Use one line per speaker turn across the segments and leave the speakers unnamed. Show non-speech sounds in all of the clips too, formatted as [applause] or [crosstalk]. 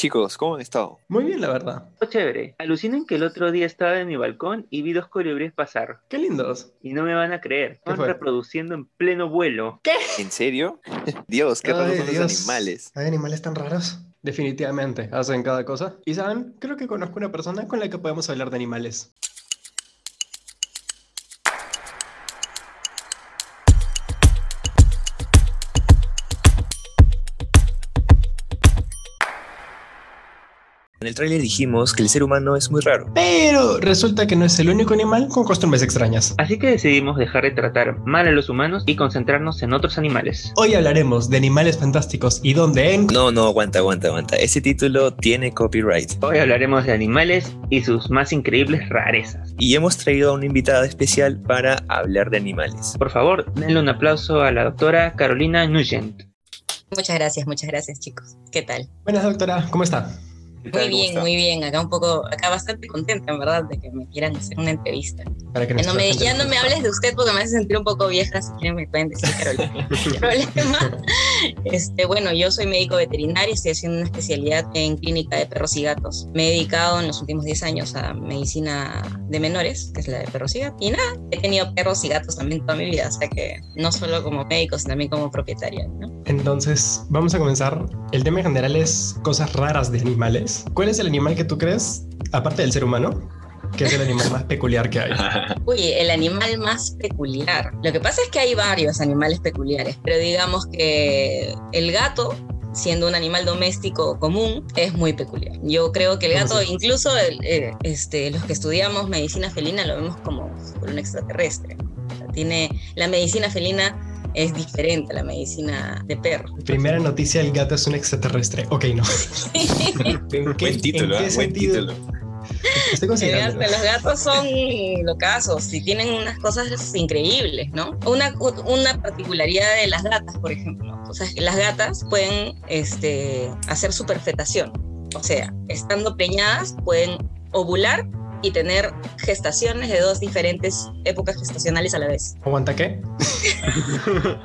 Chicos, ¿cómo han estado?
Muy bien, la verdad.
Oh, chévere. Alucinen que el otro día estaba en mi balcón y vi dos colibríes pasar.
Qué lindos.
Y no me van a creer. Estaban
fue?
reproduciendo en pleno vuelo.
¿En serio? [laughs] Dios, qué raros
Ay,
son los animales.
Hay animales tan raros.
Definitivamente, hacen cada cosa. Y saben, creo que conozco una persona con la que podemos hablar de animales.
En el tráiler dijimos que el ser humano es muy raro.
Pero resulta que no es el único animal con costumbres extrañas.
Así que decidimos dejar de tratar mal a los humanos y concentrarnos en otros animales.
Hoy hablaremos de animales fantásticos y dónde en...
No, no, aguanta, aguanta, aguanta. Ese título tiene copyright.
Hoy hablaremos de animales y sus más increíbles rarezas.
Y hemos traído a una invitada especial para hablar de animales.
Por favor, denle un aplauso a la doctora Carolina Nugent.
Muchas gracias, muchas gracias chicos. ¿Qué tal?
Buenas, doctora, ¿cómo está?
Muy
¿Cómo
bien, muy bien. Acá un poco, acá bastante contenta en verdad de que me quieran hacer una entrevista.
Para que
no me, ya no me hables de usted porque me hace sentir un poco vieja, si quieren me pueden decir Carolina. [laughs] Problema, este, bueno, yo soy médico veterinario, estoy haciendo una especialidad en clínica de perros y gatos. Me he dedicado en los últimos 10 años a medicina de menores, que es la de perros y gatos. Y nada, he tenido perros y gatos también toda mi vida, o sea que no solo como médico, sino también como propietaria, ¿no?
Entonces, vamos a comenzar. El tema en general es cosas raras de animales. ¿Cuál es el animal que tú crees, aparte del ser humano, que es el animal más peculiar que hay? [laughs]
Uy, el animal más peculiar. Lo que pasa es que hay varios animales peculiares, pero digamos que el gato, siendo un animal doméstico común, es muy peculiar. Yo creo que el
¿Cómo
gato, incluso el- eh, este, los que estudiamos medicina felina, lo vemos como un extraterrestre. O sea, tiene, la medicina felina es diferente a la medicina de perro. [laughs]
Primera noticia, el gato es un extraterrestre. Ok, no. [laughs] ¿En qué-
Buen título,
en qué
¿eh? Buen
sentido?
título.
Estoy [laughs]
gato- los gatos son locazos y tienen unas cosas increíbles, ¿no? Una, una particularidad de las gatas, por ejemplo. O sea, las gatas pueden este, hacer su perfectación. O sea, estando preñadas, pueden ovular y tener gestaciones de dos diferentes épocas gestacionales a la vez.
¿Aguanta qué? [laughs]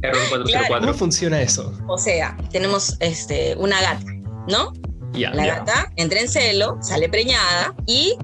404.
¿Cómo funciona eso?
O sea, tenemos este, una gata, ¿no? La gata entra en celo, sale preñada y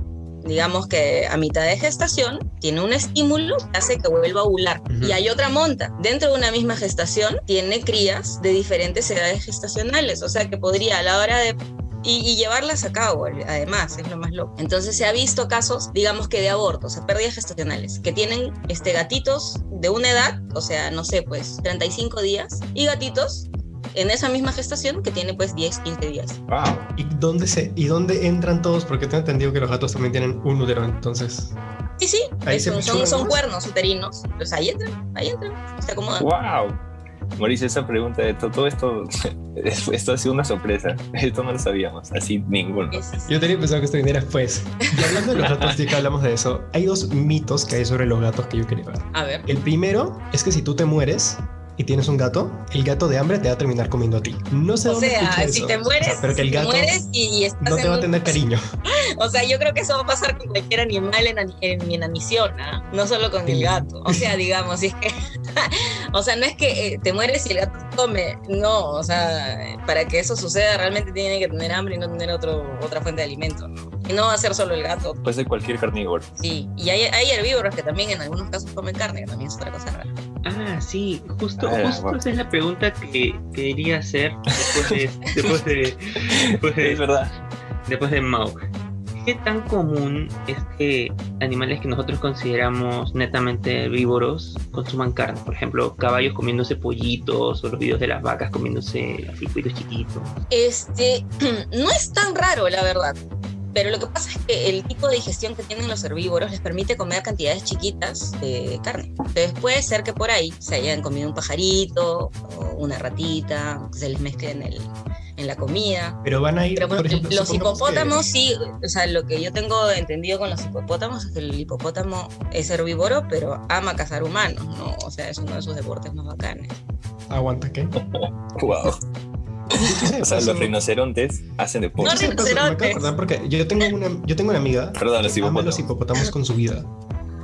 digamos que a mitad de gestación tiene un estímulo que hace que vuelva a ovular. Y hay otra monta. Dentro de una misma gestación tiene crías de diferentes edades gestacionales. O sea que podría a la hora de... Y, y llevarlas a cabo, además, es lo más loco. Entonces se ha visto casos, digamos que de abortos, o sea, pérdidas gestacionales, que tienen este, gatitos de una edad, o sea, no sé, pues 35 días, y gatitos en esa misma gestación que tiene pues 10, 15 días.
Wow.
¿Y dónde, se, ¿Y dónde entran todos? Porque tengo entendido que los gatos también tienen un útero, entonces.
Sí, sí,
Ahí
es-
se
son, son, son cuernos uterinos. Pues ahí entran, ahí entran, se acomodan.
Wow. Mauricio, esa pregunta de to- todo esto, [laughs] esto ha sido una sorpresa. Esto no lo sabíamos, así ninguno.
Yo tenía pensado que esto viniera después. Y hablando de los gatos, ya que hablamos de eso, hay dos mitos que hay sobre los gatos que yo quería ver.
A ver.
El primero es que si tú te mueres y tienes un gato, el gato de hambre te va a terminar comiendo a ti. No sé
O
dónde
sea, si
eso.
te
O
mueres,
sea, pero que el
si
gato
mueres y, estás
no te va a
un-
tener cariño. [laughs]
O sea, yo creo que eso va a pasar con cualquier animal en, en, en emisión, ¿ah? no solo con el gato. O sea, digamos, si es que. [laughs] o sea, no es que eh, te mueres y el gato come. No, o sea, para que eso suceda realmente tiene que tener hambre y no tener otro, otra fuente de alimento. ¿no? Y no va a ser solo el gato.
Puede ser cualquier carnívoro.
Sí. Y hay, hay herbívoros que también en algunos casos comen carne, que también es otra cosa rara.
Ah, sí, justo,
Ah,
justo
guau.
esa es la pregunta que quería hacer después de, [laughs] después de, después de,
Es verdad.
después de Mau. ¿Qué tan común es que animales que nosotros consideramos netamente herbívoros consuman carne? Por ejemplo, caballos comiéndose pollitos o los videos de las vacas comiéndose así pollitos chiquitos.
Este, [clears throat] no es tan raro, la verdad. Pero lo que pasa es que el tipo de digestión que tienen los herbívoros les permite comer cantidades chiquitas de carne. Entonces puede ser que por ahí se hayan comido un pajarito o una ratita, que se les mezcle en, el, en la comida.
Pero van a ir,
Pero bueno,
por ejemplo,
los
supongamos que-
hipopótamos sí, o sea, lo que yo tengo entendido con los hipopótamos es que el hipopótamo es herbívoro, pero ama cazar humanos, ¿no? O sea, es uno de sus deportes más bacanes.
Aguanta, ¿qué? [laughs]
Wow. [laughs] O sea, los rinocerontes hacen deporte.
Me de
rinocerontes.
acordar porque yo tengo una, yo tengo una amiga
Perdón, los
que ama los
hipopótamos.
con su vida.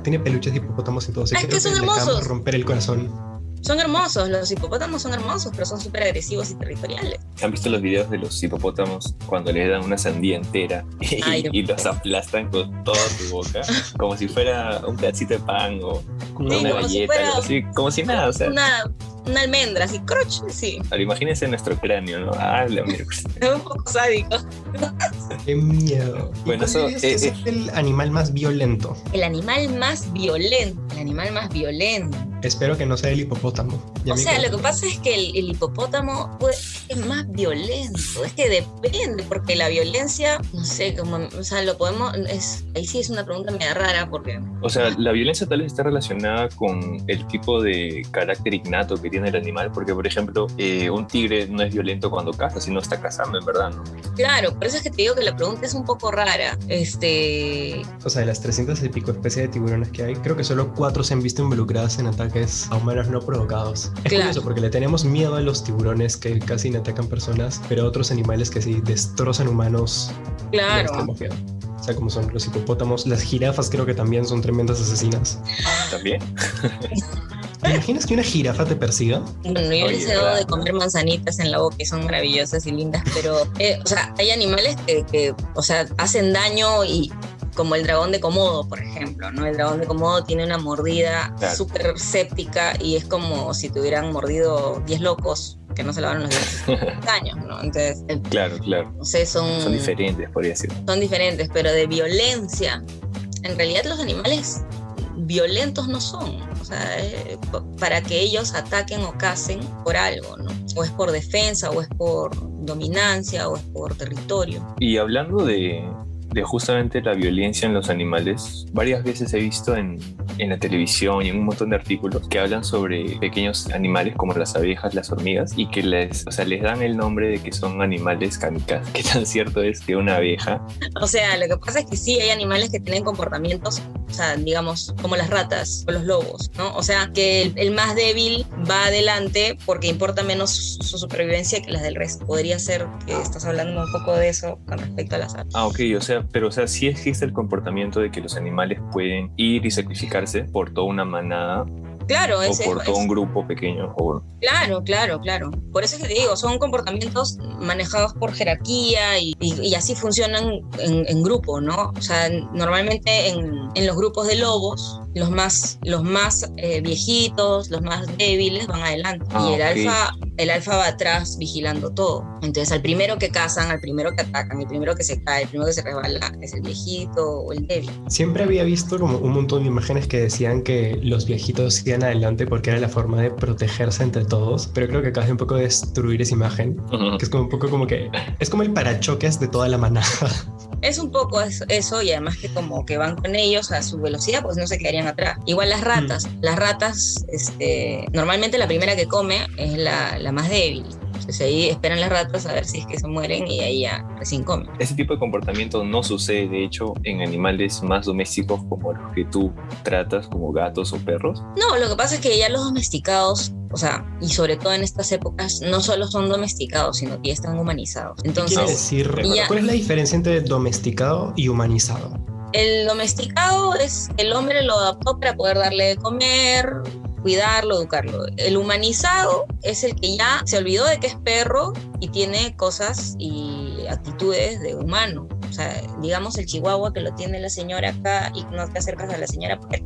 Tiene peluches de hipopótamos y todo. Se
es que son
de
hermosos.
romper el corazón.
Son hermosos, los hipopótamos son hermosos, pero son súper agresivos y territoriales.
¿Han visto los videos de los hipopótamos cuando les dan una sandía entera [laughs] y,
Ay,
y los aplastan con toda su boca? Como si fuera un pedacito de pan o
Como
Sí,
una
como si
galleta,
fuera
algo así, como si nada, o sea.
Una, una almendra, así, croch, sí.
Ahora imagínense nuestro cráneo, ¿no? Ah, la mierda.
Es [laughs] un poco sádico.
Qué miedo. ¿Y
Bueno, eso, eh,
es
eh.
el animal más violento.
El animal más violento, el animal más violento.
Espero que no sea el hipopótamo. Ya
O sea, lo que pasa es que el, el hipopótamo pues, es más violento. Es que depende, porque la violencia, no sé, como, o sea, lo podemos. Es, ahí sí es una pregunta media rara, porque.
O sea, la violencia tal vez está relacionada con el tipo de carácter innato que tiene el animal, porque por ejemplo, eh, un tigre no es violento cuando caza, sino está cazando, en verdad, ¿no?
Claro, por eso es que te digo que la pregunta es un poco rara. Este.
O sea, de las 300 y pico especies de tiburones que hay, creo que solo cuatro se han visto involucradas en ataques a humanos no provocados. Es
Claro.
curioso porque le tenemos miedo a los tiburones que casi no atacan personas, pero a otros animales que sí destrozan humanos.
Claro.
O sea, como son los hipopótamos, las jirafas creo que también son tremendas asesinas.
También. [laughs]
¿Te imaginas que una jirafa te persiga?
Bueno, yo les he dado de comer manzanitas en la boca y son maravillosas y lindas, pero, eh, o sea, hay animales que, que, o sea, hacen daño y como el dragón de Komodo, por ejemplo, ¿no? El dragón de Komodo tiene una mordida
Claro.
súper séptica y es como si te hubieran mordido 10 locos que no se lavaron los dientes [laughs] años, ¿no? Entonces, el-
Claro, claro.
no sé, son,
Son diferentes, podría decir.
son diferentes, pero de violencia, en realidad los animales violentos no son. O sea, eh, para que ellos ataquen o cacen por algo, ¿no? O es por defensa, o es por dominancia, o es por territorio.
Y hablando de, de justamente la violencia en los animales, varias veces he visto en, en la televisión y en un montón de artículos que hablan sobre pequeños animales como las abejas, las hormigas, y que les, o sea, les dan el nombre de que son animales kamikazes. [laughs] ¿Qué tan cierto es que una abeja
O sea, lo que pasa es que sí hay animales que tienen comportamientos, o sea, digamos, como las ratas o los lobos, ¿no? O sea, que el, el más débil va adelante porque importa menos su, su supervivencia que las del resto. Podría ser que estás hablando un poco de eso con respecto a las aves.
Ah, ok, o sea, pero o sea, sí existe el comportamiento de que los animales pueden ir y sacrificarse por toda una manada
Claro,
o
es,
por
es-
todo un grupo pequeño. O,
Claro, claro, claro. Por eso es que te digo, son comportamientos manejados por jerarquía y, y- y así funcionan en, en grupo, ¿no? O sea, normalmente en, en los grupos de lobos, los más, los más eh, viejitos, los más débiles van adelante
Ah,
y el
ok.
alfa, el alfa va atrás vigilando todo. Entonces, al primero que cazan, al primero que atacan, el primero que se cae, el primero que se resbala es el viejito o el débil.
Siempre había visto como un montón de imágenes que decían que los viejitos adelante porque era la forma de protegerse entre todos, pero creo que acabas de un poco destruir esa imagen, que es como un poco como que es como el parachoques de toda la manada.
Es un poco eso, y además que como que van con ellos a su velocidad, pues no se quedarían atrás. Igual las ratas, las ratas, este, normalmente la primera que come es la, la más débil. Entonces ahí esperan las ratas a ver si es que se mueren y ahí ya recién comen.
Ese tipo de comportamiento no sucede, de hecho, en animales más domésticos como los que tú tratas, como gatos o perros.
No, lo que pasa es que ya los domesticados, o sea, y sobre todo en estas épocas, no solo son domesticados, sino que ya están humanizados.
¿Qué
Entonces,
decir?
Ya.
¿Cuál es la diferencia entre domesticado y humanizado?
El domesticado es el hombre lo adaptó para poder darle de comer, cuidarlo, educarlo. El humanizado es el que ya se olvidó de que es perro y tiene cosas y actitudes de humano. O sea, digamos el chihuahua que lo tiene la señora acá y no te acercas a la señora porque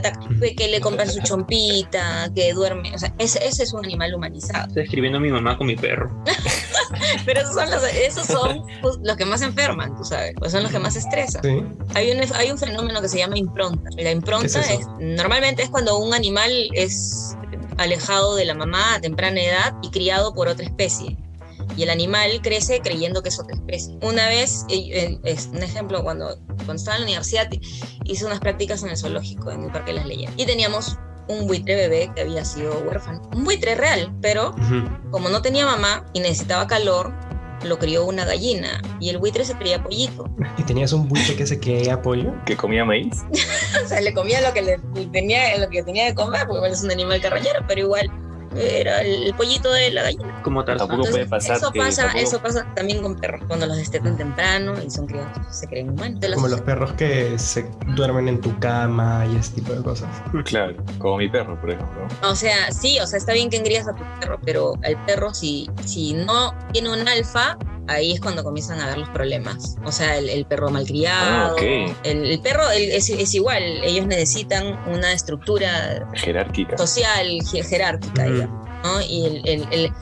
te ataca. Que le compras su chompita, que duerme. O sea, ese, ese es un animal humanizado.
Estoy escribiendo a mi mamá con mi perro. [laughs]
Pero esos son los, esos son pues, los que más enferman, tú sabes. Pues son los que más estresan.
Sí.
Hay un, hay un fenómeno que se llama impronta. La impronta
¿Qué es
es, normalmente es cuando un animal es alejado de la mamá a temprana edad y criado por otra especie. Y el animal crece creyendo que es otra especie. Una vez, es un ejemplo, cuando, cuando estaba en la universidad hice unas prácticas en el zoológico, en el Parque de las Leyendas. Y teníamos un buitre bebé que había sido huérfano. Un buitre real, pero como no tenía mamá y necesitaba calor, lo crió una gallina. Y el buitre se creía pollito.
¿Y tenías un buitre que se quería pollo? [laughs]
Que comía maíz. [laughs]
o sea, le comía lo que le tenía, lo que tenía de comer, porque igual es un animal carroñero, pero igual era el pollito de la gallina.
Como Tarzán.
Tampoco puede pasar
eso pasa,
tampoco-
eso pasa también con perros, cuando los destetan temprano y son criados, se creen humanos.
Como los perros que se duermen en tu cama y ese tipo de cosas.
Claro, como mi perro, por ejemplo.
O sea, sí, o sea, está bien que engrías a tu perro, pero el perro si, si no tiene un alfa, ahí es cuando comienzan a ver los problemas. O sea, el, el perro malcriado.
Ah, ok.
el, el perro el- es, es igual, ellos necesitan una estructura
Jerárquica.
social, je- jerárquica, digamos, ¿no? Y el- el- el-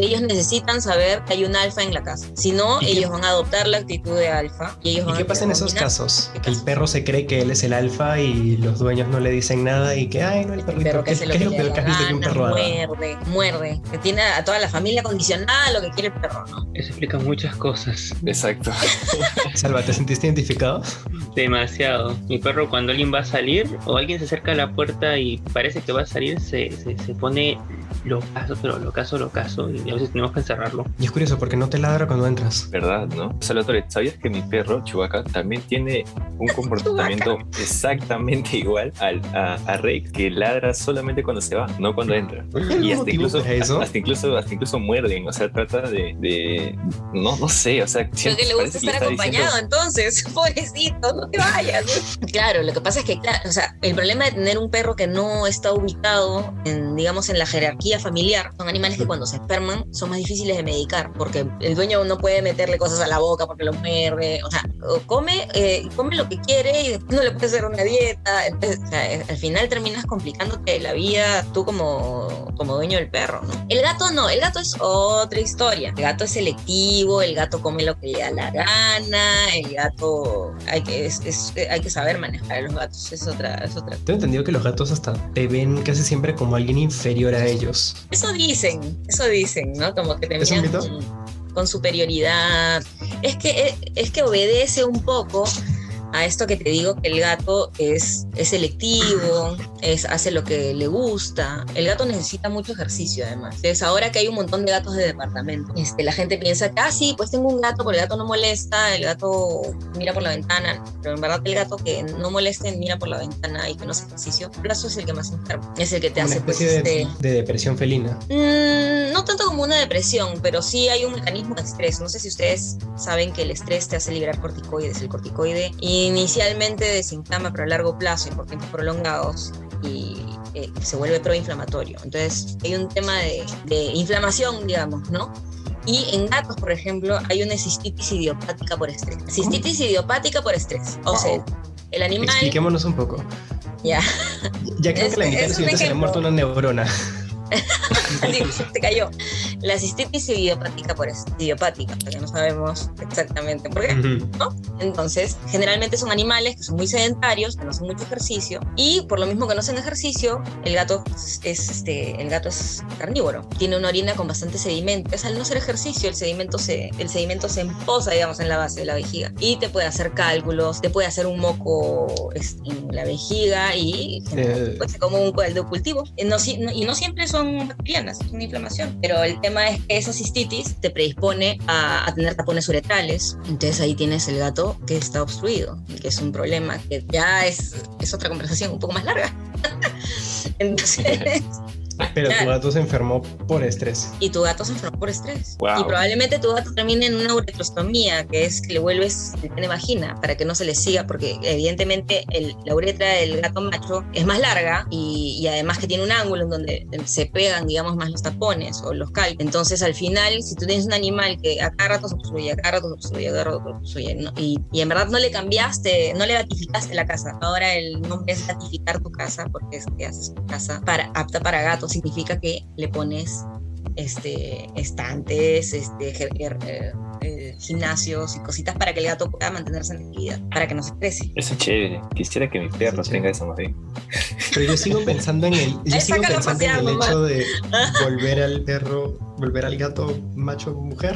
ellos necesitan saber que hay un alfa en la casa. Si no,
¿Y qué-
ellos van a adoptar la actitud de alfa y ellos
¿Y
van
qué
a
pasa en esos casos?
¿Qué
Que el perro se cree que él es el alfa y los dueños no le dicen nada y que, ay, no, el
El
perrito.
perro
¿Qué,
que
qué
lo
es lo peor que
la
has visto que un perro haga?
muerde, muerde, que tiene a toda la familia condicionada a lo que quiere el perro, ¿no?
Eso explica muchas cosas.
Exacto. [laughs]
Salva, ¿te sentiste identificado?
Demasiado. Mi perro cuando alguien va a salir o alguien se acerca a la puerta y parece que va a salir, se, se, se pone locazo, pero locazo, locazo. Y a veces tenemos que encerrarlo.
Y es curioso porque no te ladra cuando entras.
¿Verdad, no? Salvatore, ¿sabías que mi perro, Chewbacca, también tiene un [laughs] comportamiento exactamente igual al, a, a Rey, que ladra solamente cuando se va, no cuando entra? Y
¿Algún
hasta incluso,
eso?
hasta incluso, hasta incluso muerden, o sea, trata de, de- no, no sé, o sea,
Creo que le gusta estar
está diciendo-
acompañado, entonces, [laughs] pobrecito, no te vayas. Claro, lo que pasa es que, claro, o sea, el problema de tener un perro que no está ubicado en, digamos, en la jerarquía familiar, son animales que cuando se enferman son más difíciles de medicar, porque el dueño no puede meterle cosas a la boca porque lo muerde, o sea, come, eh, come lo que quiere y después no le puede hacer una dieta, entonces, o sea, al final terminas complicándote la vida tú como, como dueño del perro, ¿no? El gato no, el gato es otra historia, el gato es selectivo, el gato come lo que le da la gana, el gato, hay que, es- es- hay que saber manejar a los gatos, es otra, es otra.
Tengo entendido que los gatos hasta te ven casi siempre como alguien inferior a ellos.
Eso dicen, eso dicen, ¿no? Como que te
¿Es un
miran con, con superioridad. Es que, es que obedece un poco a esto que te digo que el gato es, es selectivo, es, hace lo que le gusta. El gato necesita mucho ejercicio además. Entonces ahora que hay un montón de gatos de departamento, este, la gente piensa que, ah, sí, pues tengo un gato, pero el gato no molesta, el gato mira por la ventana, pero en verdad el gato que no molesta y mira por la ventana y que no hace ejercicio, el plazo es el que más enferma. Es el que te
Una
hace pues
especie de,
este...
de depresión felina.
Mm, no tanto como una depresión, pero sí hay un mecanismo de estrés. No sé si ustedes saben que el estrés te hace liberar corticoides. El corticoide inicialmente desinflama, pero a largo plazo y por tiempos prolongados y eh, se vuelve proinflamatorio. Entonces hay un tema de, de inflamación, digamos, ¿no? Y en gatos, por ejemplo, hay una cistitis idiopática por estrés. Cistitis idiopática por estrés. O sea, el animal...
Expliquémonos un poco.
Ya.
Ya creo
Es-
que la mitad
es
de
un
los se le ha muerto una neurona. [laughs] [laughs]
Te cayó. La cistitis idiopática por es- idiopática, porque no sabemos exactamente por qué.
Ujú.
Entonces, generalmente son animales que son muy sedentarios, que no hacen mucho ejercicio, y por lo mismo que no hacen ejercicio, el gato es, este, el gato es carnívoro. Tiene una orina con bastante sedimento. Entonces, al no hacer ejercicio, el sedimento se, el sedimento se emposa, digamos, en la base de la vejiga y te puede hacer cálculos, te puede hacer un moco este, en la vejiga y
Eh.
pues, como un caldo cultivo. Y no, no- y no siempre son es una inflamación. Pero el tema es que esa cistitis te predispone a, a tener tapones uretrales. Entonces ahí tienes el gato que está obstruido, que es un problema que ya es, es otra conversación un poco más larga. [laughs] Entonces, [laughs]
Pero tu gato se enfermó por estrés.
y tu gato se enfermó por estrés.
Wow.
Y probablemente tu gato termine en una uretrostomía, que es que le vuelves, le tiene vagina, para que no se le siga, porque evidentemente el- la uretra del gato macho es más larga y, y además que tiene un ángulo en donde se pegan, digamos, más los tapones o los cal. Entonces, al final, si tú tienes un animal que a cada rato se obstruye, a cada rato se obstruye, a cada rato se obstruye, ¿no? y, y en verdad no le cambiaste, no le gatificaste la casa. Ahora el nombre es gatificar tu casa, porque es que haces tu casa para, apta para gatos, significa que le pones este, estantes, este, ge- er- eh, gimnasios y cositas para que el gato pueda mantenerse en actividad, para que no se estrese.
Eso es chévere. Quisiera que mi perro
Sí,
tenga eso más bien.
Pero yo sigo pensando en el, yo sigo pensando en el
mamá.
hecho de [laughs] volver al perro, volver al gato macho mujer.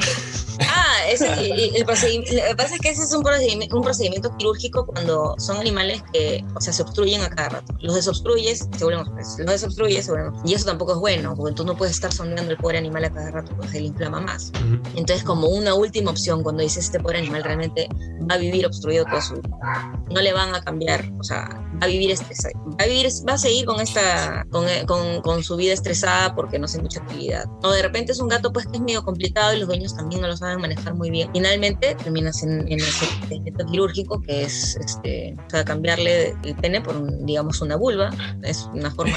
Ese, el procedimiento, lo que pasa es que ese es un procedimiento, un procedimiento quirúrgico cuando son animales que, o sea, se obstruyen a cada rato. Los desobstruyes, se vuelven Los desobstruyes, se vuelven Y eso tampoco es bueno, porque tú no puedes estar sondeando el pobre animal a cada rato, porque se le inflama más. Entonces, como una última opción, cuando dices este pobre animal realmente va a vivir obstruido todo su no le van a cambiar, o sea, va a vivir estresado, va a vivir, va a seguir con esta, con, con, con su vida estresada porque no hace mucha actividad. O de repente es un gato pues que es medio complicado y los dueños también no lo saben manejar muy bien. Finalmente terminas en, en ese procedimiento quirúrgico que es este, o sea, cambiarle el pene por, un, digamos, una vulva. Es una forma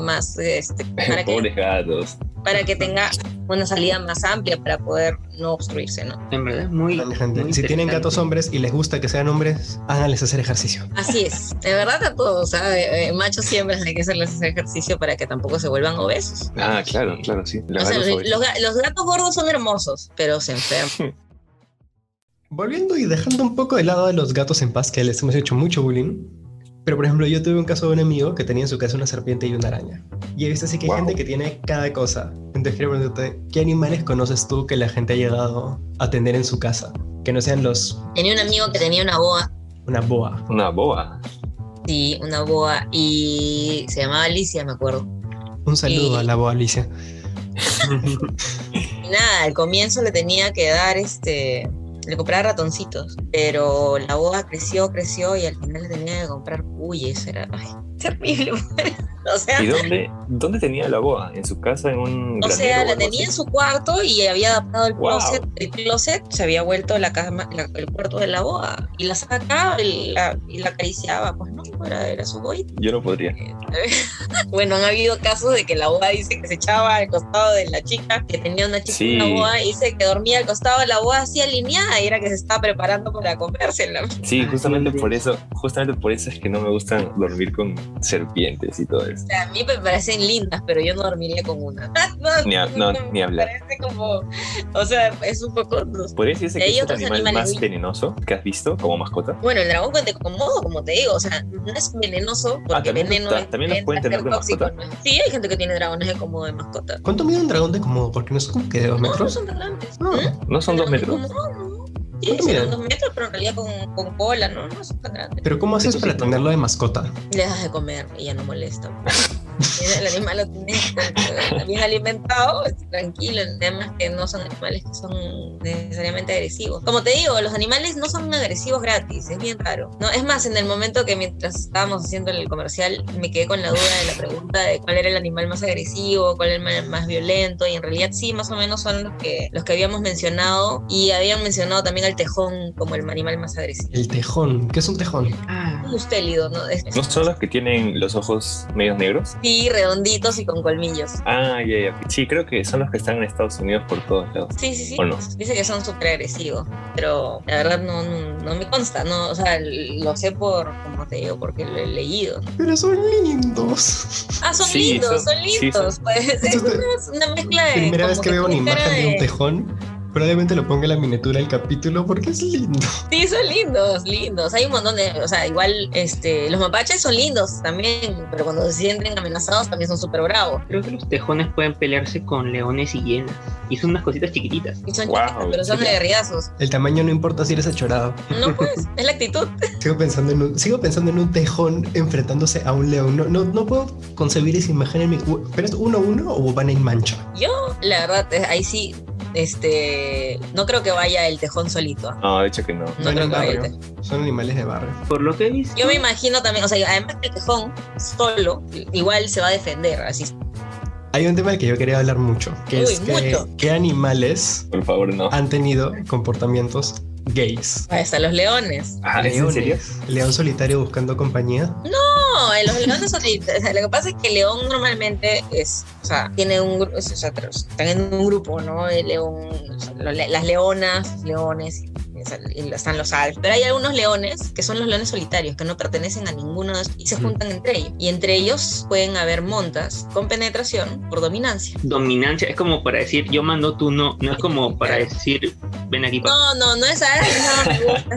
más, este, [laughs]
para Pobres gatos.
Para que tenga una salida más amplia para poder no obstruirse, ¿no?
En verdad, muy.
muy si tienen gatos hombres y les gusta que sean hombres, háganles hacer ejercicio.
Así es. De verdad a todos, ¿sabes? machos siempre hay que hacerles hacer ejercicio para que tampoco se vuelvan obesos.
Ah, claro, claro, sí.
Los, o sea, los, los gatos gordos son hermosos, pero se enferman. [laughs]
Volviendo y dejando un poco de lado a los gatos en paz, que les hemos hecho mucho bullying, pero por ejemplo, yo tuve un caso de un amigo que tenía en su casa una serpiente y una araña. Y he visto así que hay gente que tiene cada cosa. Entonces quiero preguntarte, ¿qué animales conoces tú que la gente ha llegado a tener en su casa? Que no sean los...
Tenía un amigo que tenía una boa.
Una boa.
Una boa.
Sí, una boa. Y se llamaba Alicia, me acuerdo.
Un saludo a la boa Alicia. [laughs]
y nada, al comienzo le tenía que dar este le compraba ratoncitos, pero la boda creció, creció y al final tenía que comprar cuyes, era [laughs] terrible.
o sea, ¿Y dónde, dónde tenía la boa? ¿En su casa? ¿En un
O sea, la tenía en su cuarto y había adaptado el closet. El closet se había vuelto la cama, el cuarto de la boa. Y la sacaba y la, y la acariciaba, pues no, era, era su boy.
Yo no podría. [laughs]
bueno, han habido casos de que la boa dice que se echaba al costado de la chica, que tenía una chica sí. una boa, y dice que dormía al costado de la boa así alineada y era que se estaba preparando para comérsela.
Sí, justamente por eso, justamente por eso es que no me gustan dormir con serpientes y todo eso.
O sea, a mí me parecen lindas, pero yo no dormiría con una. [laughs]
ni, no, ni hablar.
Parece como, o sea, es un poco...
¿Podría decirse que es el animal más venenoso que has visto como mascota?
Bueno, el dragón de Komodo, como te digo, o sea, no es venenoso porque
ah,
veneno
es, ¿También los pueden tener de mascota?
Sí, hay gente que tiene dragones de Komodo de mascota.
¿Cuánto mide un dragón de Komodo? Porque no es como que de dos metros.
No, no son tan grandes.
No,
¿Mm?
no son dos metros.
Sí, son dos metros, pero en realidad con, con cola, ¿no? No son tan grandes.
¿Pero cómo haces para tenerlo de mascota?
Le das de comer y ya no molesta. [laughs] el animal lo tiene bien alimentado, tranquilo. Además que no son animales que son necesariamente agresivos. Como te digo, los animales no son agresivos gratis, es bien raro. No, es más, en el momento que mientras estábamos haciendo el comercial, me quedé con la duda de la pregunta de cuál era el animal más agresivo, cuál era el más violento, y en realidad sí, más o menos son los que, los que habíamos mencionado, y habían mencionado también al tejón como el animal más agresivo.
El tejón, ¿qué es un tejón?
Ah. Un mustélido, ¿no? Es,
¿No son los que tienen los ojos medios negros?
Sí, redonditos y con colmillos.
Ah, ya, ya. Sí, creo que son los que están en Estados Unidos por todos lados.
Sí, sí, sí.
¿O no?
Dice que son súper agresivos, pero la verdad no, no, no, me consta, no, o sea, lo sé por, como te digo, porque lo he leído.
Pero son lindos.
Ah, son sí, lindos, son, son lindos. Sí, son... Pues es una, una, mezcla de...
Primera vez que veo una imagen de... de un tejón probablemente lo ponga en la miniatura del capítulo porque es lindo.
Sí, son lindos, lindos. Hay un montón de, o sea, igual este, los mapaches son lindos también, pero cuando se sienten amenazados también son súper bravos.
Creo que los tejones pueden pelearse con leones y hienas. Y son unas cositas chiquititas.
Y son wow. chiquitas, pero son aguerridazos.
El tamaño no importa si eres achorado.
No, pues, es la actitud. [laughs]
sigo, pensando en un, sigo pensando en un tejón enfrentándose a un león. No, no, no puedo concebir esa imagen en mi... ¿Pero es uno a uno o van en mancha?
Yo, la verdad, ahí sí este no creo que vaya el tejón solito.
No, de hecho que no.
No, creo que vaya el
Son animales de barrio.
Por lo que he visto.
Yo me imagino también, o sea, además que el tejón solo, igual se va a defender, así.
Hay un tema del que yo quería hablar mucho, que
Uy,
es que,
mucho.
qué animales
Por favor, no.
han tenido comportamientos gays.
Ahí están los leones.
Ah, ¿es en serio?
León solitario buscando compañía.
No, eh, los leones solitarios. Lo que pasa es que el león normalmente es, o sea, tiene un grupo, o sea, están en un grupo, ¿no? El león, o sea, lo- las leonas, leones, están los alfas. Pero hay algunos leones que son los leones solitarios, que no pertenecen a ninguno de estos y se juntan entre ellos. Y entre ellos pueden haber montas con penetración por dominancia.
Dominancia es como para decir yo mando, tú no. No es como para decir ven aquí. pa-".
No, no, no es a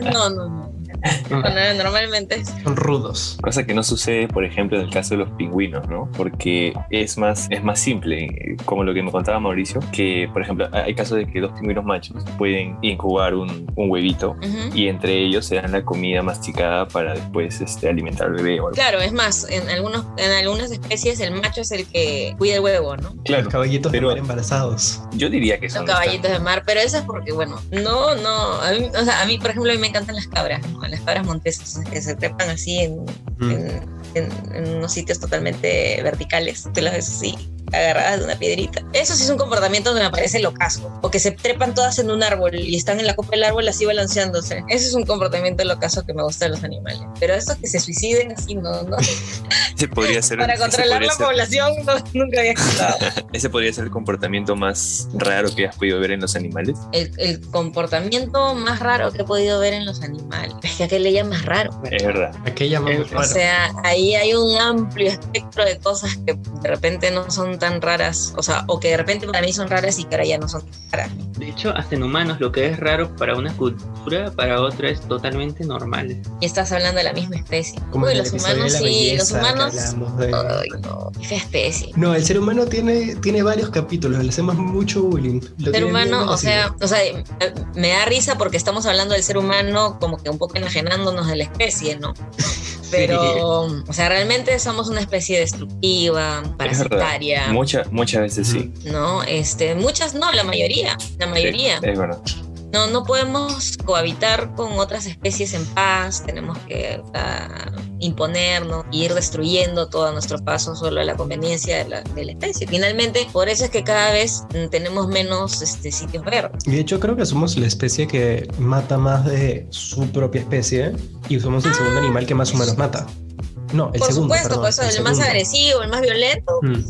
no, no, no, no. [laughs] Bueno, normalmente.
Son rudos.
Cosa que no sucede, por ejemplo, en el caso de los pingüinos, ¿no? Porque es más, es más simple, como lo que me contaba Mauricio, que, por ejemplo, hay casos de que dos pingüinos machos pueden incubar un, un huevito y entre ellos se dan la comida masticada para después este, alimentar al bebé o algo.
Claro, es más, en, algunos, en algunas especies el macho es el que cuida el huevo, ¿no?
Claro,
Los caballitos
pero-
de mar embarazados.
yo diría que
Los
son
caballitos de mar, pero eso es porque, bueno, no, no, a mí, o sea, a mí, por ejemplo, a mí me encantan las cabras, ¿no? Las cabras monteses, que se trepan así en,
Mm.
en, en- en unos sitios totalmente verticales, tú las ves así, agarradas de una piedrita. Eso sí es un comportamiento que me parece locazo, o que se trepan todas en un árbol y están en la copa del árbol así balanceándose. Eso es un comportamiento locazo que me gusta de los animales. Pero estos que se suiciden así, no, no. [laughs]
Ese podría ser,
Para controlar la
ser-
población, no, nunca había escuchado. [laughs]
ese podría ser el comportamiento más raro que has podido ver en los animales.
el, el comportamiento más raro que he podido ver en los animales. Es que aquel le llamas raro.
Es verdad.
¿A qué llamamos
Eh,
O
raro?
sea, ahí hay un amplio espectro de cosas que de repente no son tan raras, o sea, o que de repente para mí son raras y que ahora ya no son raras.
De hecho, hasta en humanos, lo que es raro para una cultura, para otra es totalmente normal.
Y estás hablando de la misma especie.
Como
Uy, los humanos sí, los humanos.
de-
Ay, no, qué especie.
No, el ser humano tiene, tiene varios capítulos, le hacemos mucho bullying. Lo
ser humano, o sea, o sea, me da risa porque estamos hablando del ser humano como que un poco enajenándonos de la especie, ¿no? [laughs] Pero, o sea, realmente somos una especie destructiva, parasitaria,
Mucha, muchas veces sí.
¿no? Este, muchas no, la mayoría, la mayoría.
Sí, es verdad.
No, no podemos cohabitar con otras especies en paz, tenemos que sea, imponernos, e ir destruyendo todo a nuestro paso solo a la conveniencia de la, de la especie. Finalmente, por eso es que cada vez mm, tenemos menos este, sitios verdes.
Y de hecho creo que somos la especie que mata más de su propia especie y somos el segundo animal que más humanos mata. No, el
Por
segundo,
supuesto,
perdón,
por eso
el
el más agresivo, el más violento,
Mm.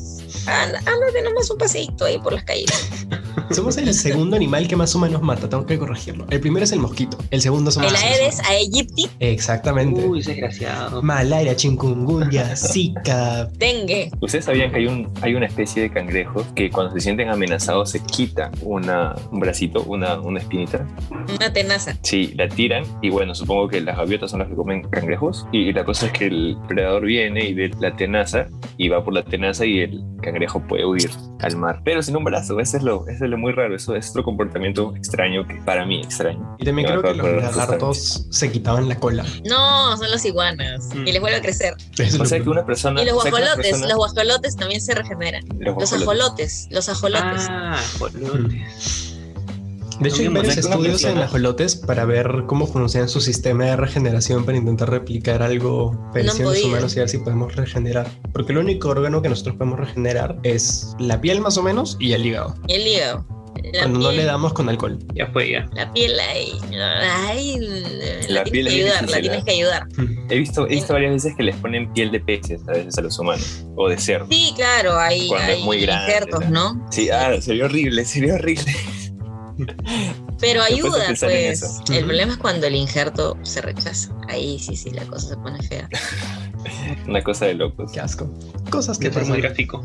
Anda, ándate nomás un paseíto ahí por las calles. [laughs]
Somos el segundo animal que más humanos mata, tengo que corregirlo. El primero es el mosquito, el segundo somos
El Aedes aegypti,
Exactamente.
Uy, ese desgraciado.
Malaria, chikungunya, [laughs] zika.
dengue.
¿Ustedes sabían que hay, un, hay una especie de cangrejos que cuando se sienten amenazados se quitan una, un bracito, una, una espinita?
Una tenaza.
Sí, la tiran y bueno, supongo que las gaviotas son las que comen cangrejos y, y la cosa es que el predador viene y ve la tenaza y va por la tenaza y el cangrejo puede huir al mar. Pero sin un brazo, eso es lo, eso es lo muy raro, eso es otro comportamiento extraño que para mí extraño.
Y también creo que los lagartos se quitaban la cola.
No, son los iguanas.
Mm.
Y les vuelve a crecer.
Es
O
lo
sea
que-
que una persona...
Y los guajolotes,
persona-
los guajolotes también se regeneran.
los
ajolotes, los ajolotes.
Ah, jolotes.
De hecho, hay varios estudios en ajolotes para ver cómo funciona su sistema de regeneración para intentar replicar algo parecido a los humanos y ver si podemos regenerar. Porque el único órgano que nosotros podemos regenerar es la piel más o menos y el hígado.
El hígado. La
cuando no
piel,
le damos con alcohol.
Ya fue ya.
La piel ahí. Ay,
La
la,
piel
tienes
es
ayudar, la tienes
¿eh?
que ayudar.
He visto, he visto varias veces que les ponen piel de peces a veces a los humanos o de cerdo.
Sí, claro, hay,
Cuando es
hay
muy grande,
injertos, ¿no?
Sí, ah, sería horrible, sería horrible.
Pero ayuda, pues. El problema es cuando el injerto se rechaza. Ahí sí, sí, la cosa se pone fea. [laughs]
Una cosa de locos.
Qué asco. Cosas que pasan.
gráfico.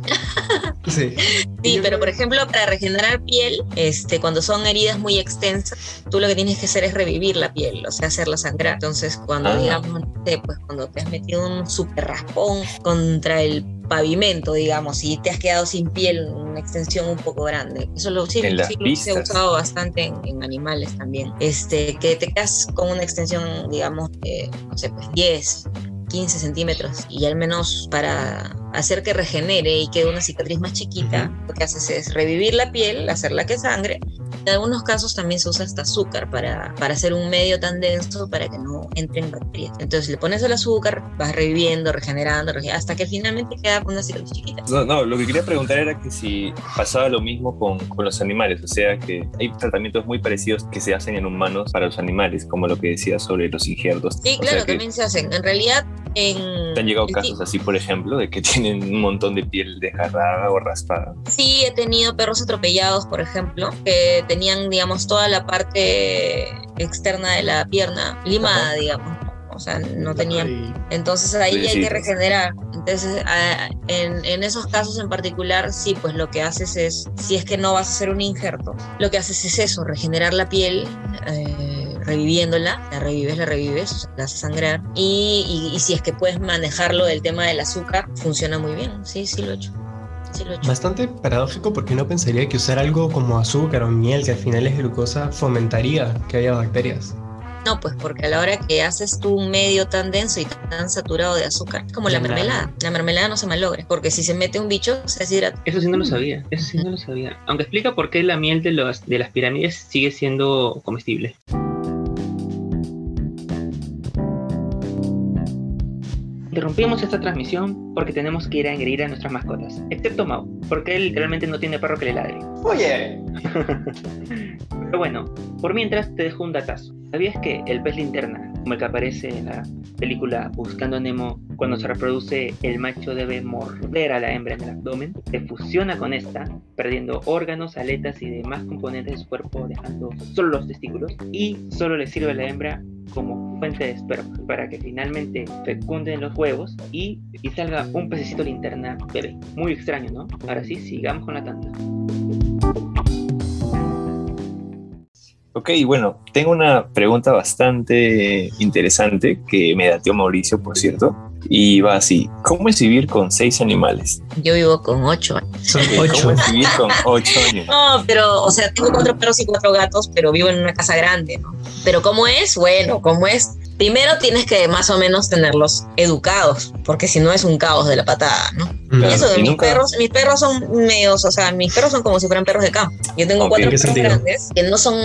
Sí.
Sí, pero por ejemplo, para regenerar piel, este, cuando son heridas muy extensas, tú lo que tienes que hacer es revivir la piel, o sea, hacerla sangrar. Entonces, cuando
Ah.
digamos, pues cuando te has metido un super raspón contra el pavimento, digamos, y te has quedado sin piel, una extensión un poco grande. Eso lo sí, sí lo- se ha usado bastante en, en animales también. Este, que te quedas con una extensión, digamos, de, no sé, pues 10, 15 centímetros y al menos para hacer que regenere y quede una cicatriz más chiquita, lo que haces es revivir la piel, hacerla que sangre. En algunos casos también se usa hasta azúcar para, para hacer un medio tan denso para que no entren bacterias. Entonces le pones el azúcar, vas reviviendo, regenerando, rege- hasta que finalmente queda una cicatriz chiquita.
No, no, lo que quería preguntar era que si pasaba lo mismo con, con los animales, o sea que hay tratamientos muy parecidos que se hacen en humanos para los animales, como lo que decía sobre los injertos.
Sí,
O
claro, también se hacen. En realidad, en...
¿Te han llegado casos así, por ejemplo, de que tienen un montón de piel desgarrada o raspada?
Sí, he tenido perros atropellados, por ejemplo, que tenían, digamos, toda la parte externa de la pierna limada,
Ajá.
digamos. O sea, no tenían Entonces ahí hay
Sí,
que
sí.
regenerar. Entonces, a- en, en esos casos en particular, sí, pues lo que haces es, si es que no vas a hacer un injerto, lo que haces es eso, regenerar la piel, eh, reviviéndola, la revives, la revives, o sea, la haces sangrar. Y, y, y si es que puedes manejarlo del tema del azúcar, funciona muy bien. Sí, sí lo he hecho. Sí lo he hecho.
Bastante paradójico porque uno pensaría que usar algo como azúcar o miel, que al final es glucosa, fomentaría que haya bacterias.
No, pues porque a la hora que haces tú un medio tan denso y tan saturado de azúcar, es como la
Claro.
mermelada. La mermelada no se malogra, porque si se mete un bicho, se deshidrata.
Eso sí no lo sabía, eso sí no lo sabía. Aunque explica por qué la miel de, los, de las pirámides sigue siendo comestible. Interrumpimos esta transmisión porque tenemos que ir a engreír a nuestras mascotas, excepto Mau, porque él literalmente no tiene perro que le ladre.
Oye, [laughs]
Pero bueno, por mientras te dejo un datazo. ¿Sabías que el pez linterna, como el que aparece en la película Buscando a Nemo, cuando se reproduce el macho debe morder a la hembra en el abdomen, se fusiona con esta, perdiendo órganos, aletas y demás componentes de su cuerpo, dejando solo los testículos, y solo le sirve a la hembra como fuente de esperma para que finalmente fecunden los huevos y, y salga un pececito linterna bebé. Muy extraño, ¿no? Ahora sí, sigamos con la tanda.
Ok, bueno, tengo una pregunta bastante interesante que me dateó Mauricio, por cierto. Y va así, ¿cómo es vivir con seis animales?
Yo vivo con ocho.
son ocho.
¿Cómo es vivir con ocho animales?
No, pero, o sea, tengo cuatro perros y cuatro gatos, pero vivo en una casa grande, ¿no? Pero ¿cómo es? Bueno, ¿cómo es? Primero tienes que más o menos tenerlos educados, porque si no es un caos de la patada, ¿no? Y
Claro,
eso
y
mis
nunca-
perros, mis perros son medios, o sea, mis perros son como si fueran perros de campo. Yo tengo cuatro
¿En qué
perros
sentido?
grandes que no son,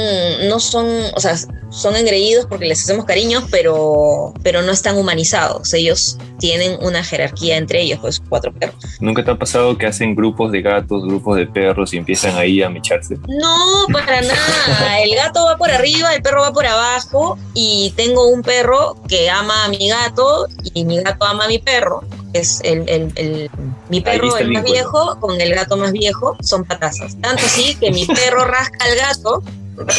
no son, o sea, son engreídos porque les hacemos cariños, pero, pero no están humanizados. Ellos tienen una jerarquía entre ellos, pues cuatro perros.
¿Nunca te ha pasado que hacen grupos de gatos, grupos de perros y empiezan ahí a mecharse?
No, para nada. El gato va por arriba, el perro va por abajo y tengo un perro que ama a mi gato y mi gato ama a mi perro. Es el, el- el- mi perro,
el
más viejo, con el gato más viejo, son patazas. Tanto así que mi [laughs] perro rasca al gato,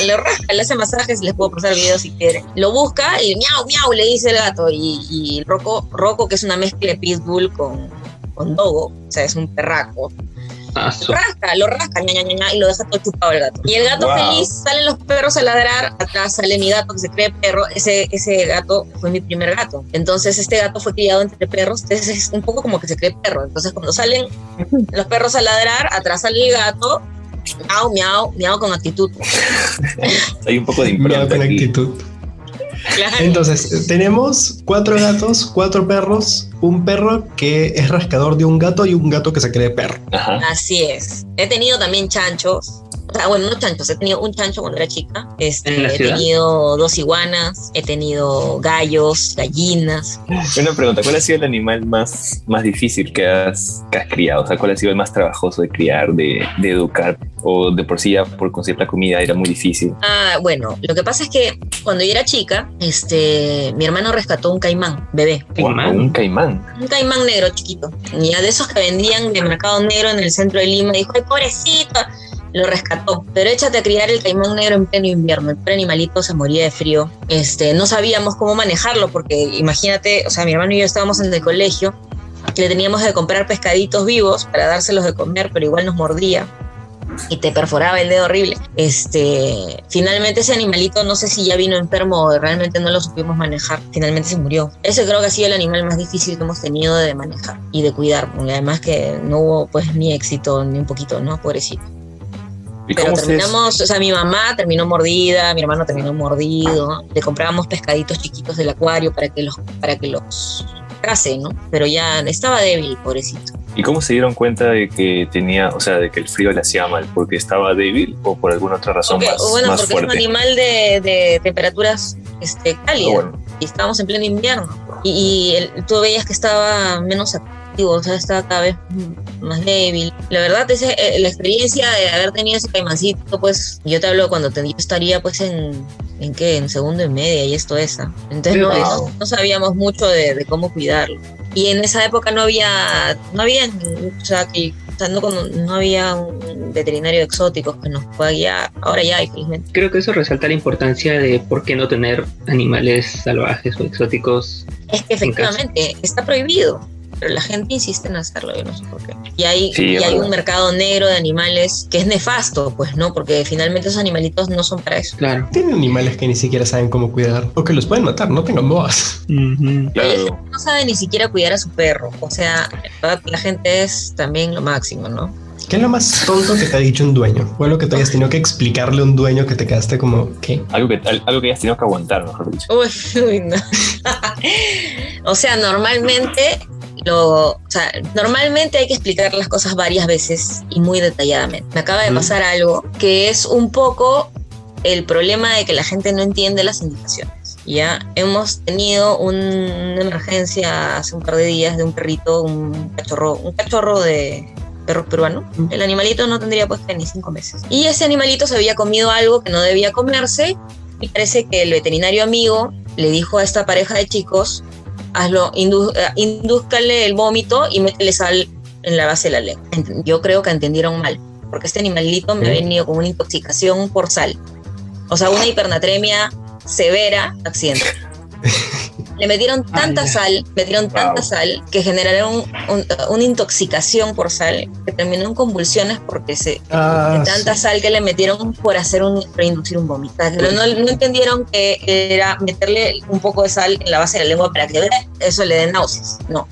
le rasca, le hace masajes, les puedo pasar videos si quieren. Lo busca y miau, miau, le dice el gato. Y, y Rocco, Rocco, que es una mezcla de pitbull con, con dogo, o sea, es un perraco
Ah, su-
rasca, lo rasca, ña, ña, ña, ña, y lo deja todo chupado el gato. Y el gato
Wow.
feliz, salen los perros a ladrar, atrás sale mi gato que se cree perro, ese, ese gato fue mi primer gato. Entonces este gato fue criado entre perros, entonces es un poco como que se cree perro. Entonces cuando salen los perros a ladrar, atrás sale el gato, miau, miau, miau con actitud.
Hay un poco de
Miau
impronta
con
aquí.
actitud.
Claro.
Entonces, tenemos cuatro gatos, cuatro perros, un perro que es rascador de un gato y un gato que se cree perro.
Ajá.
Así es. He tenido también chanchos. O sea, bueno, no chanchos, he tenido un chancho cuando era chica. Este,
¿En la
he
ciudad?
tenido dos iguanas, he tenido gallos, gallinas.
Una pregunta, ¿cuál ha sido el animal más, más difícil que has, que has criado? O sea, ¿cuál ha sido el más trabajoso de criar, de, de educar? ¿O de por sí ya por conseguir la comida era muy difícil?
Ah, bueno, lo que pasa es que cuando yo era chica, este, mi hermano rescató un caimán, bebé.
Caimán.
un caimán.
Un caimán negro chiquito. Ya de esos que vendían de mercado negro en el centro de Lima. Dijo, ay, pobrecito. Lo rescató. Pero échate a criar el caimán negro en pleno invierno. El animalito se moría de frío. Este, no sabíamos cómo manejarlo porque imagínate, o sea, mi hermano y yo estábamos en el colegio. Le teníamos que comprar pescaditos vivos para dárselos de comer, pero igual nos mordía y te perforaba el dedo horrible. Este, finalmente ese animalito no sé si ya vino enfermo o realmente no lo supimos manejar. Finalmente se murió. Ese creo que ha sido el animal más difícil que hemos tenido de manejar y de cuidar. porque además que no hubo pues ni éxito ni un poquito, ¿no? Pobrecito.
¿Y
Pero terminamos, o sea, mi mamá terminó mordida, mi hermano terminó mordido. Le comprábamos pescaditos chiquitos del acuario para que los, para que los case, ¿no? Pero ya estaba débil, pobrecito.
¿Y cómo se dieron cuenta de que tenía, o sea, de que el frío le hacía mal? ¿Porque estaba débil o por alguna otra razón
Porque-
más,
bueno,
más
porque es un animal de, de temperaturas este,
Ah,
cálidas.
bueno,
y estábamos en pleno invierno. Y, y el- tú veías que estaba menos activo, sea, estaba cada vez más débil. La verdad, ese, eh, la experiencia de haber tenido ese caimancito, pues yo te hablo cuando te- yo estaría pues en, en qué, en segundo y media y esto esa. Entonces no, no sabíamos mucho de, de cómo cuidarlo. Y en esa época no había, no había, o sea, que, no, no había un veterinario exótico que nos pueda guiar. Ahora ya hay, felizmente.
Creo que eso resalta la importancia de por qué no tener animales salvajes o exóticos.
Es que efectivamente está prohibido. Pero la gente insiste en hacerlo, yo no sé por qué. Y hay,
Sí,
y hay un mercado negro de animales que es nefasto, pues, ¿no? Porque finalmente esos animalitos no son para eso.
Claro.
Tienen animales que ni siquiera saben cómo cuidar o que los pueden matar, no tengan boas.
Ujú.
Claro.
No sabe ni siquiera cuidar a su perro. O sea, la gente es también lo máximo, ¿no?
¿Qué es lo más tonto que te ha dicho un dueño? O algo que te hayas tenido que explicarle a un dueño que te quedaste como, ¿qué?
Algo que, al- algo que hayas tenido que aguantar, mejor dicho.
Uy, [laughs] uy, no. [laughs] o sea, normalmente lo, o sea, normalmente hay que explicar las cosas varias veces y muy detalladamente. Me acaba de pasar algo que es un poco el problema de que la gente no entiende las indicaciones. Ya hemos tenido un- una emergencia hace un par de días de un perrito, un cachorro, un cachorro de perro peruano. El animalito no tendría pues que ni cinco meses. Y ese animalito se había comido algo que no debía comerse y parece que el veterinario amigo le dijo a esta pareja de chicos, hazlo, indu- eh, indúzcale el vómito y métele sal en la base de la lengua. Yo creo que entendieron mal, porque este animalito me ha venido con una intoxicación por sal. O sea, una hipernatremia severa, accidente. [laughs] Le metieron tanta sal, metieron tanta sal que generaron un- una intoxicación por sal que terminó en convulsiones porque se,
Ah,
de tanta sal que le metieron por hacer un por inducir un vómito. No, no entendieron que era meterle un poco de sal en la base de la lengua para que eso le dé náuseas. No.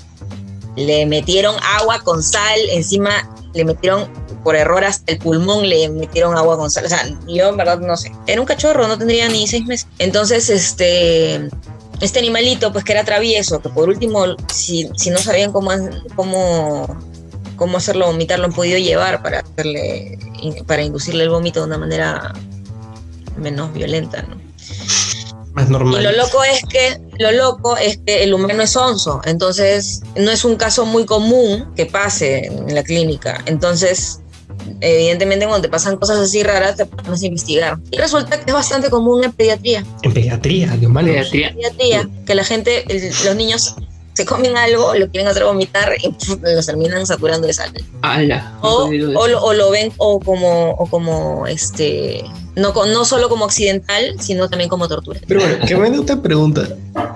Le metieron agua con sal, encima le metieron por error hasta el pulmón, le metieron agua con sal. O sea, yo en verdad no sé. Era un cachorro, no tendría ni seis meses. Entonces, este. Este animalito, pues que era travieso, que por último, si, si no sabían cómo, cómo cómo hacerlo vomitar lo han podido llevar para hacerle para inducirle el vómito de una manera menos violenta ¿no?
más normal.
y lo loco es que lo loco es que el humano es onzo entonces no es un caso muy común que pase en la clínica entonces evidentemente cuando te pasan cosas así raras te pones a investigar y resulta que es bastante común en pediatría
En pediatría, de humanos.
Pediatría.
pediatría que la gente el- los niños se comen algo lo quieren hacer vomitar y los terminan saturando de sal
Ala.
o, o, lo, o lo ven o como o como este no no solo como accidental sino también como tortura
Pero bueno, que me dé otra pregunta.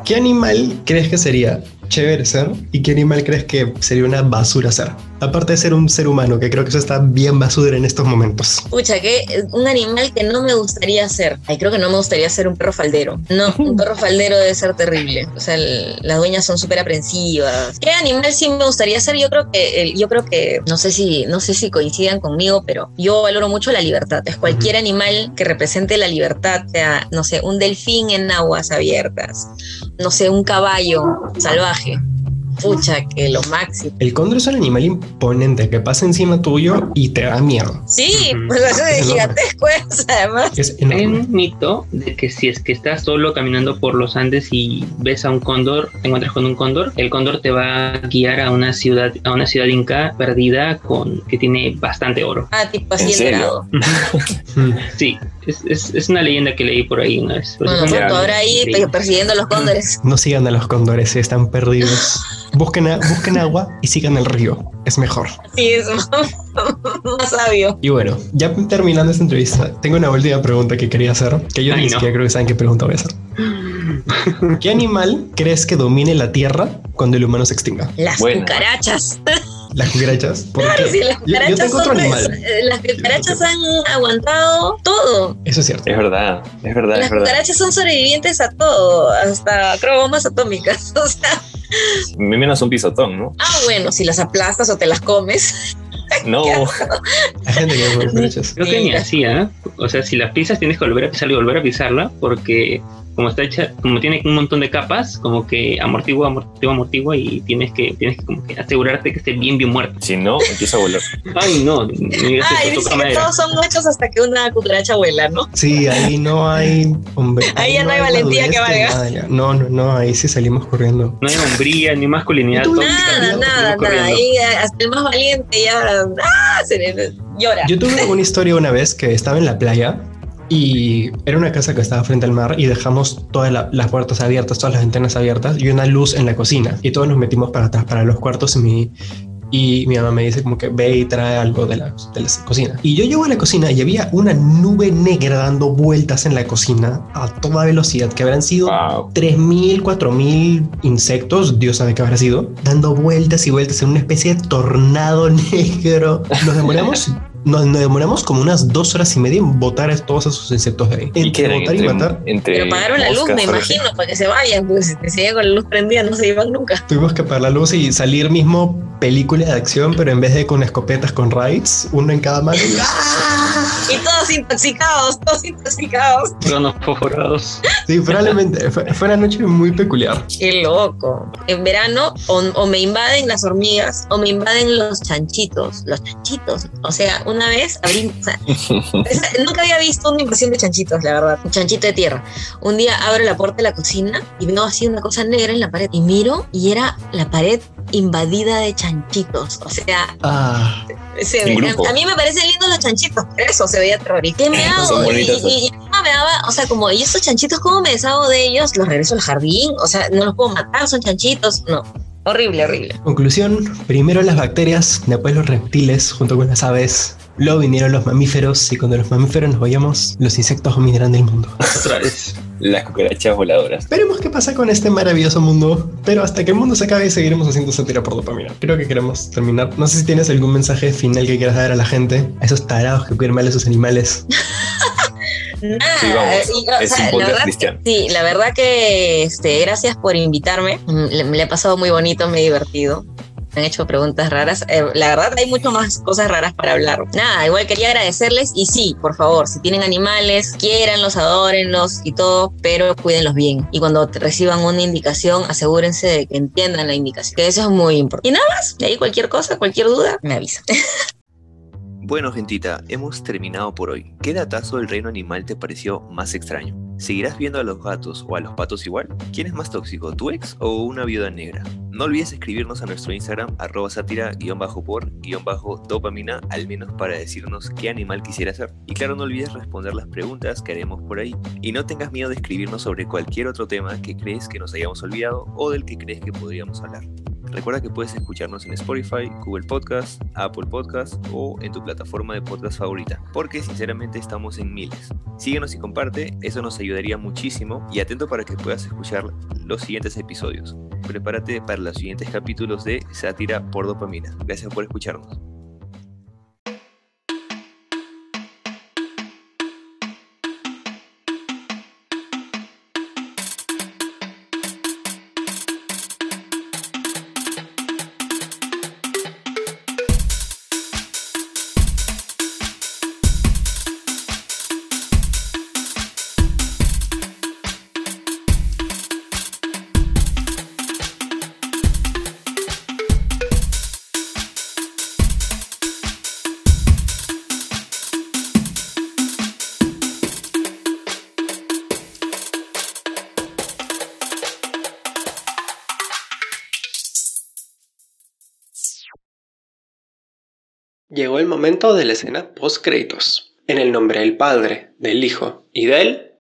¿Qué animal crees que sería chévere ser y qué animal crees que sería una basura ser? Aparte de ser un ser humano, que creo que eso está bien basura en estos momentos.
Pucha, que un animal que no me gustaría ser. Ay, creo que no me gustaría ser un perro faldero. No, un perro [laughs] faldero debe ser terrible. O sea, el- las dueñas son súper aprensivas. ¿Qué animal sí me gustaría ser? Yo creo que, el- yo creo que, no sé si, no sé si coincidan conmigo, pero yo valoro mucho la libertad. Es cualquier animal que represente la libertad, sea, no sé, un delfín en aguas abiertas, no sé, un caballo salvaje. Pucha, que lo máximo.
El cóndor es un animal imponente que pasa encima tuyo y te da miedo.
Sí, pues eso
Es
es gigantesco, es, además.
Es
Hay un mito de que si es que estás solo caminando por los Andes y ves a un cóndor, te encuentras con un cóndor, el cóndor te va a guiar a una ciudad, a una ciudad inca perdida con que tiene bastante oro.
Ah, tipo así. [laughs]
Sí, es, es, es una leyenda que leí por ahí una vez.
Bueno, ahora ahí persiguiendo a los cóndores.
No sigan a los cóndores están perdidos. [laughs] Busquen, a- busquen agua y sigan el río. Es mejor.
Sí, es más, [laughs] más sabio.
Y bueno, ya terminando esta entrevista, tengo una última pregunta que quería hacer, que yo
Ay,
ni
no.
siquiera creo que saben qué pregunta voy a hacer. [laughs] ¿Qué animal crees que domine la Tierra cuando el humano se extinga?
Las
Bueno.
cucarachas. [laughs]
¿Las cucarachas? ¿Por
Claro,
qué?
sí, las
Yo- yo
cucarachas
tengo otro
son-
animal.
eh, Las cucarachas han aguantado todo.
Eso es cierto.
Es verdad, es verdad,
Las
es verdad.
cucarachas son sobrevivientes a todo, hasta creo bombas atómicas. O sea,
Menos un pisotón, ¿no?
ah, bueno, si las aplastas o te las comes. [laughs]
No,
Hay gente que.
Creo que ni así, ¿ah? O sea, si la pisas tienes que volver a pisarla y volver a pisarla porque como está hecha, como tiene un montón de capas, como que amortigua, amortigua, amortigua y tienes que, tienes que como que asegurarte que esté bien, bien muerta.
si no, empieza a volar. [laughs]
Ay, no,
Ay, dice que
madera.
todos son machos hasta que una cucaracha vuela, ¿no?
Sí, ahí no hay hombre. [laughs]
Ahí ya no hay valentía que valga.
No, no, no, ahí sí salimos corriendo.
No hay hombría ni masculinidad. Tóxica,
Nada, nada, nada. Ahí eh, hasta el más valiente ya ¡ah! se le- llora.
Yo tuve una historia una vez que estaba en la playa y era una casa que estaba frente al mar y dejamos todas la- las puertas abiertas, todas las ventanas abiertas y una luz en la cocina y todos nos metimos para atrás para los cuartos y mi y mi mamá me dice como que ve y trae algo de la, de la cocina. Y yo llego a la cocina y había una nube negra dando vueltas en la cocina a toda velocidad, que habrán sido
Wow.
3.000, 4.000 insectos, Dios sabe qué habrá sido, dando vueltas y vueltas en una especie de tornado [laughs] negro. Nos demoramos, nos, nos demoramos como unas dos horas y media en botar a todos esos insectos de ahí.
¿Y qué
Entre botar y matar,
entre
Pero apagaron la luz, me
así?
imagino, para que se vayan, pues si se llega con la luz prendida no se iban nunca.
tuvimos que apagar la luz y salir mismo película de acción, pero en vez de con escopetas con raids, uno en cada mano. [laughs] y
todos intoxicados, todos intoxicados.
Cronos fosforados.
Sí, probablemente fue, fue una noche muy peculiar.
Qué loco. En verano o, o me invaden las hormigas o me invaden los chanchitos. Los chanchitos. O sea, una vez abrí. o sea, [laughs] esa- nunca había visto una invasión de chanchitos, la verdad. Un chanchito de tierra. Un día abro la puerta de la cocina y veo así una cosa negra en la pared. Y miro y era la pared invadida de chanchitos. O sea,
Ah,
se ve- a, a mí me parecen lindos los chanchitos, pero eso se veía terrorífico. ¿Qué me hago? Y,
bonitos,
y- y encima me daba, o sea, como, ¿y estos chanchitos cómo me deshago de ellos? ¿Los regreso al jardín? O sea, no los puedo matar, son chanchitos. No, horrible, horrible.
conclusión, primero las bacterias, después los reptiles junto con las aves. Luego vinieron los mamíferos y cuando los mamíferos nos vayamos, los insectos dominarán el mundo.
Otra vez.
Las cucarachas voladoras.
Veremos qué pasa con este maravilloso mundo, pero hasta que el mundo se acabe seguiremos haciendo sátira por dopamina. Creo que queremos terminar. No sé si tienes algún mensaje final que quieras dar a la gente, a esos tarados que cuidan mal a sus animales. [laughs]
Nada.
Sí, vamos.
y, o
Es
sea,
un
la verdad,
cristiano.
sí, la verdad que este, gracias por invitarme. Mm, Le, me la he pasado muy bonito, me he divertido. Han hecho preguntas raras. Eh, la verdad, hay mucho más cosas raras para hablar. Nada, igual quería agradecerles y sí, por favor, si tienen animales, quieranlos, adórenlos y todo, pero cuídenlos bien. Y cuando reciban una indicación, asegúrense de que entiendan la indicación, que eso es muy importante. Y nada más, de ahí cualquier cosa, cualquier duda, me avisa. [laughs]
Bueno, gentita, hemos terminado por hoy. ¿Qué datazo del reino animal te pareció más extraño? ¿Seguirás viendo a los gatos o a los patos igual? ¿Quién es más tóxico, tu ex o una viuda negra? No olvides escribirnos a nuestro Instagram, arroba sátira-por-dopamina, al menos para decirnos qué animal quisiera ser. Y claro, no olvides responder las preguntas que haremos por ahí. Y no tengas miedo de escribirnos sobre cualquier otro tema que crees que nos hayamos olvidado o del que crees que podríamos hablar. Recuerda que puedes escucharnos en Spotify, Google Podcast, Apple Podcast o en tu plataforma de podcast favorita, porque sinceramente estamos en miles. Síguenos y comparte, eso nos ayudaría muchísimo y atento para que puedas escuchar los siguientes episodios. Prepárate para los siguientes capítulos de Sátira por Dopamina. Gracias por escucharnos.
De la escena post créditos. En el nombre del Padre, del Hijo y del